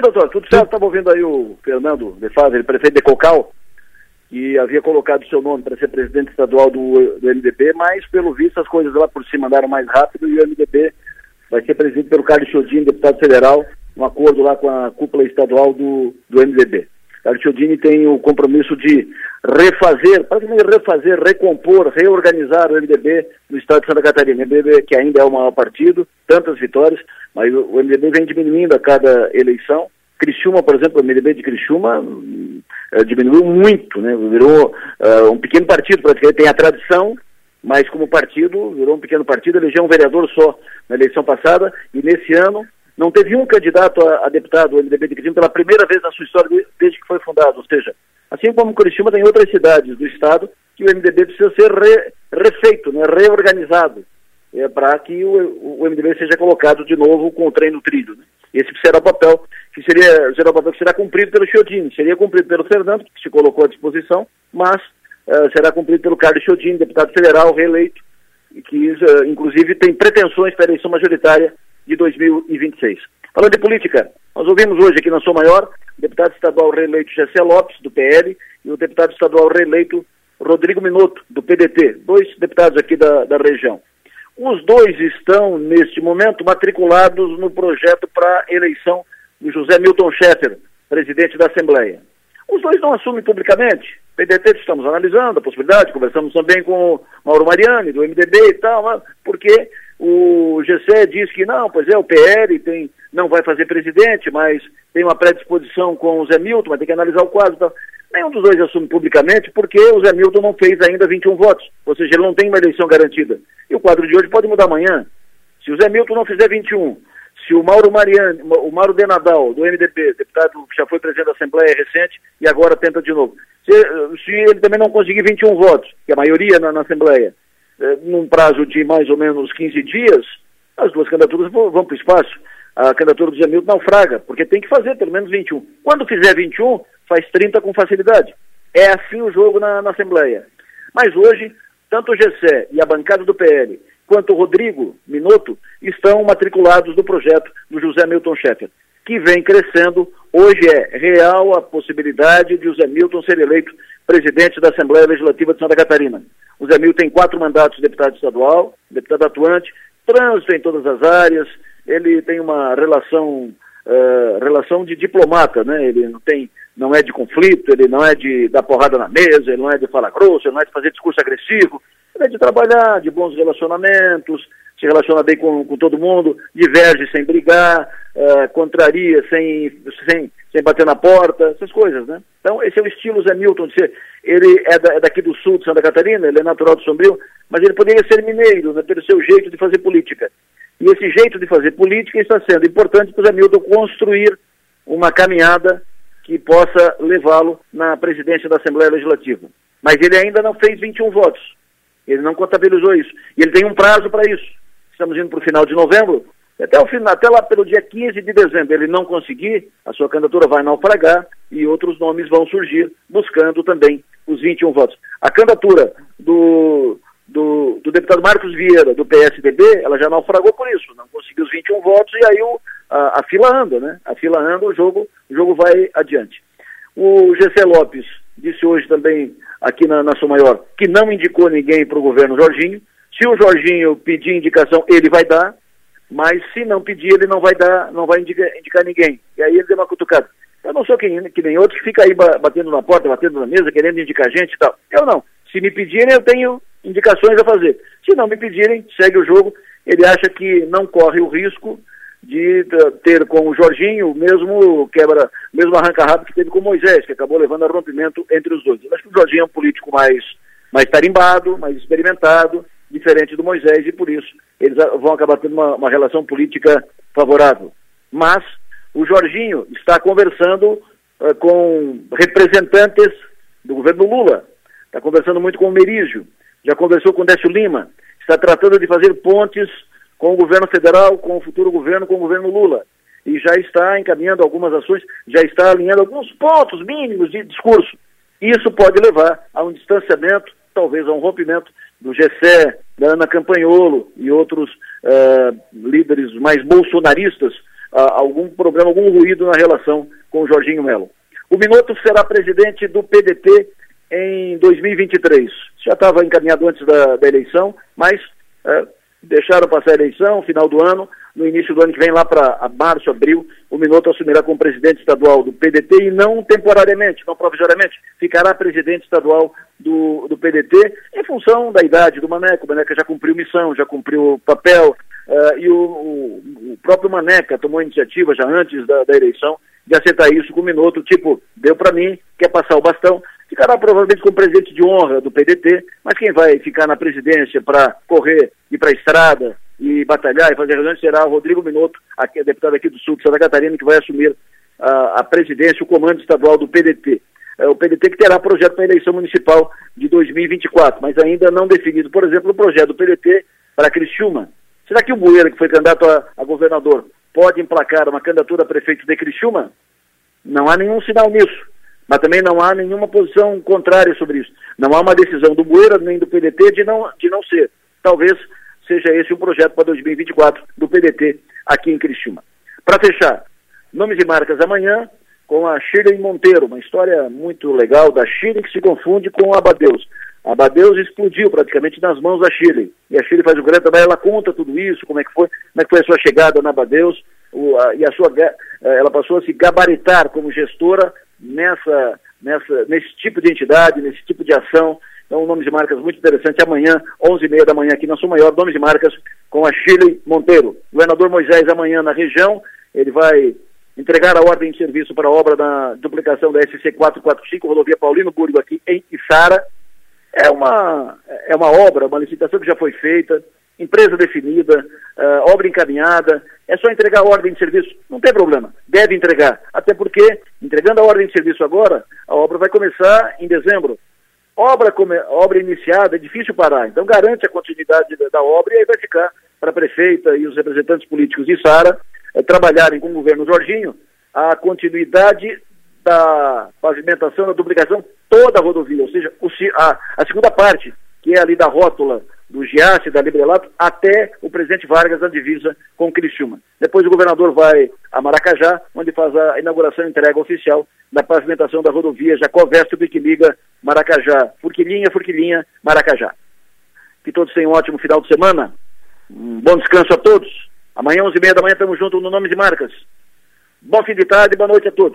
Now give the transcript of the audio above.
bem, doutor, tudo certo. Estava ouvindo aí o Fernando de Fazer, prefeito de Cocal, que havia colocado seu nome para ser presidente estadual do, do MDB, mas pelo visto as coisas lá por cima andaram mais rápido e o MDB vai ser presidido pelo Carlos Chodini, deputado federal, um acordo lá com a cúpula estadual do, do MDB. Carlos Chodini tem o compromisso de refazer, praticamente refazer, recompor, reorganizar o MDB no estado de Santa Catarina. O MDB que ainda é o maior partido, tantas vitórias, mas o MDB vem diminuindo a cada eleição. Criciúma, por exemplo, o MDB de Criciúma uh, diminuiu muito, né? virou uh, um pequeno partido, praticamente tem a tradição, mas como partido, virou um pequeno partido, elegeu um vereador só na eleição passada, e nesse ano não teve um candidato a, a deputado do MDB de Criciúma pela primeira vez na sua história desde que foi fundado, ou seja, assim como Criciúma tem outras cidades do estado que o MDB precisa ser re, refeito, né? reorganizado, é, para que o, o, MDB seja colocado de novo com o trem no trilho. Né? Esse será o papel que seria, será o papel que será cumprido pelo Chiodini, seria cumprido pelo Fernando, que se colocou à disposição, mas uh, será cumprido pelo Carlos Chiodini, deputado federal reeleito, que uh, inclusive tem pretensões para a eleição majoritária de 2026. Falando de política, nós ouvimos hoje aqui na Sua Maior o deputado estadual reeleito Jessé Lopes, do PL, e o deputado estadual reeleito Rodrigo Minotto, do PDT, dois deputados aqui da, da região. Os dois estão, neste momento, matriculados no projeto para eleição do José Milton Schaeffer, presidente da Assembleia. Os dois não assumem publicamente. PDT estamos analisando a possibilidade, conversamos também com o Mauro Mariani, do MDB e tal, porque o GC diz que não, pois é, o PL tem, não vai fazer presidente, mas tem uma predisposição com o Zé Milton, mas tem que analisar o quadro tal. Nenhum dos dois assume publicamente porque o Zé Milton não fez ainda 21 votos, ou seja, ele não tem uma eleição garantida. E o quadro de hoje pode mudar amanhã. Se o Zé Milton não fizer 21, se o Mauro Mariani, o Mauro Denadal, do MDB, deputado que já foi presidente da Assembleia recente e agora tenta de novo, se, se ele também não conseguir 21 votos, que é a maioria na, na Assembleia, eh, num prazo de mais ou menos 15 dias, as duas candidaturas vão, para o espaço. A candidatura do Zé Milton naufraga, porque tem que fazer pelo menos 21. Quando fizer 21, faz 30 com facilidade. É assim o jogo na, na Assembleia. Mas hoje, tanto o GC e a bancada do PL, quanto o Rodrigo Minotto, estão matriculados no projeto do José Milton Schaeffer, que vem crescendo. Hoje é real a possibilidade de o Zé Milton ser eleito presidente da Assembleia Legislativa de Santa Catarina. O Zé Milton tem quatro mandatos de deputado estadual, deputado atuante, trânsito em todas as áreas, ele tem uma relação, uh, relação de diplomata, né? Ele não tem não é de conflito, ele não é de dar porrada na mesa, ele não é de falar grosso, ele não é de fazer discurso agressivo, ele é de trabalhar, de bons relacionamentos, se relaciona bem com, com todo mundo, diverge sem brigar, uh, contraria sem, sem, sem bater na porta, essas coisas, né? Então, esse é o estilo Zé Milton, de ser, ele é, da, é daqui do sul de Santa Catarina, ele é natural do Sombrio, mas ele poderia ser mineiro, né, pelo seu jeito de fazer política. E esse jeito de fazer política está sendo importante para o Zé Milton construir uma caminhada que possa levá-lo na presidência da Assembleia Legislativa. Mas ele ainda não fez 21 votos. Ele não contabilizou isso. E ele tem um prazo para isso. Estamos indo para o final de novembro. Até, o final, até lá pelo dia 15 de dezembro ele não conseguir, a sua candidatura vai naufragar e outros nomes vão surgir buscando também os 21 votos. A candidatura do, do, do, deputado Marcos Vieira, do PSDB, ela já naufragou por isso, não conseguiu os 21 votos e aí o, a, a, fila anda, né? A fila anda, o jogo, o jogo vai adiante. O GC Lopes disse hoje também, aqui na, na Sua Maior, que não indicou ninguém para o governo Jorginho. Se o Jorginho pedir indicação, ele vai dar, mas se não pedir, ele não vai dar, não vai indicar, indicar ninguém. E aí ele deu uma cutucada. Eu não sou que, que nem outro que fica aí batendo na porta, batendo na mesa, querendo indicar gente e tal. Eu não. Se me pedirem, eu tenho indicações a fazer. Se não me pedirem, segue o jogo. Ele acha que não corre o risco de ter com o Jorginho o mesmo quebra, mesmo arranca-rabo que teve com o Moisés, que acabou levando a rompimento entre os dois. Eu acho que o Jorginho é um político mais, mais tarimbado, mais experimentado, diferente do Moisés, e por isso eles vão acabar tendo uma, uma relação política favorável. Mas o Jorginho está conversando uh, com representantes do governo Lula, está conversando muito com o Merígio, já conversou com o Décio Lima, está tratando de fazer pontes com o governo federal, com o futuro governo, com o governo Lula. E já está encaminhando algumas ações, já está alinhando alguns pontos mínimos de discurso. Isso pode levar a um distanciamento, talvez a um rompimento do GCE, da Ana Campanholo e outros uh, líderes mais bolsonaristas uh, algum problema, algum ruído na relação com o Jorginho Melo. O Minuto será presidente do PDT em 2023. Já estava encaminhado antes da, da eleição, mas uh, deixaram passar a eleição, final do ano, no início do ano que vem, lá para março, abril, o Minuto assumirá como presidente estadual do PDT e não temporariamente, não provisoriamente, ficará presidente estadual do, do PDT em função da idade do Maneco. O Maneca já cumpriu missão, já cumpriu papel, uh, e o, o, o, próprio Maneca tomou iniciativa já antes da, da eleição de aceitar isso com o Minuto, tipo, deu para mim, quer passar o bastão, ficará provavelmente como presidente de honra do PDT, mas quem vai ficar na presidência para correr, ir para a estrada e batalhar e fazer reuniões será o Rodrigo Minotto, aqui, deputado aqui do Sul de Santa Catarina, que vai assumir a, a presidência, o comando estadual do PDT. É o PDT que terá projeto para a eleição municipal de 2024, mas ainda não definido. Por exemplo, o projeto do PDT para Criciúma. Será que o Bueira, que foi candidato a, a governador, pode emplacar uma candidatura a prefeito de Criciúma? Não há nenhum sinal nisso mas também não há nenhuma posição contrária sobre isso. Não há uma decisão do Bueira nem do PDT de não, de não ser. Talvez seja esse um projeto para 2024 do PDT aqui em Criciúma. Para fechar, nomes e marcas amanhã com a Shirley Monteiro, uma história muito legal da Shirley que se confunde com a Abadeus. A Abadeus explodiu praticamente nas mãos da Shirley. E a Shirley faz o grande trabalho, ela conta tudo isso, como é que foi, como é que foi a sua chegada na Abadeus, o, a, e a sua, eh, ela passou a se gabaritar como gestora nessa, nessa, nesse tipo de entidade, nesse tipo de ação. Então, um nome de marcas muito interessante. Amanhã, 11h30 da manhã, aqui na Sul Maior, nome de marcas com a Chile Monteiro. Governador Moisés, amanhã na região, ele vai entregar a ordem de serviço para a obra da duplicação da SC 445, rodovia Paulino Burgo, aqui em Içara. É uma, é uma obra, uma licitação que já foi feita, empresa definida, uh, obra encaminhada, é só entregar a ordem de serviço, não tem problema, deve entregar. Até porque, entregando a ordem de serviço agora, a obra vai começar em dezembro. Obra, come, obra iniciada, é difícil parar, então garante a continuidade da, da obra e aí vai ficar para a prefeita e os representantes políticos de Sara eh, trabalharem com o governo Jorginho a continuidade da pavimentação, da duplicação toda a rodovia, ou seja, o, a, a segunda parte, que é ali da rótula do Giasse, da Librelato, até o presidente Vargas na divisa com Criciúma. Depois o governador vai a Maracajá, onde faz a inauguração e entrega oficial da pavimentação da rodovia Jacó Vestro liga Maracajá, Furquilinha, Furquilinha, Maracajá. Que todos tenham um ótimo final de semana. Um bom descanso a todos. Amanhã, 11h30 da manhã, estamos juntos no Nomes e Marcas. Bom fim de tarde boa noite a todos.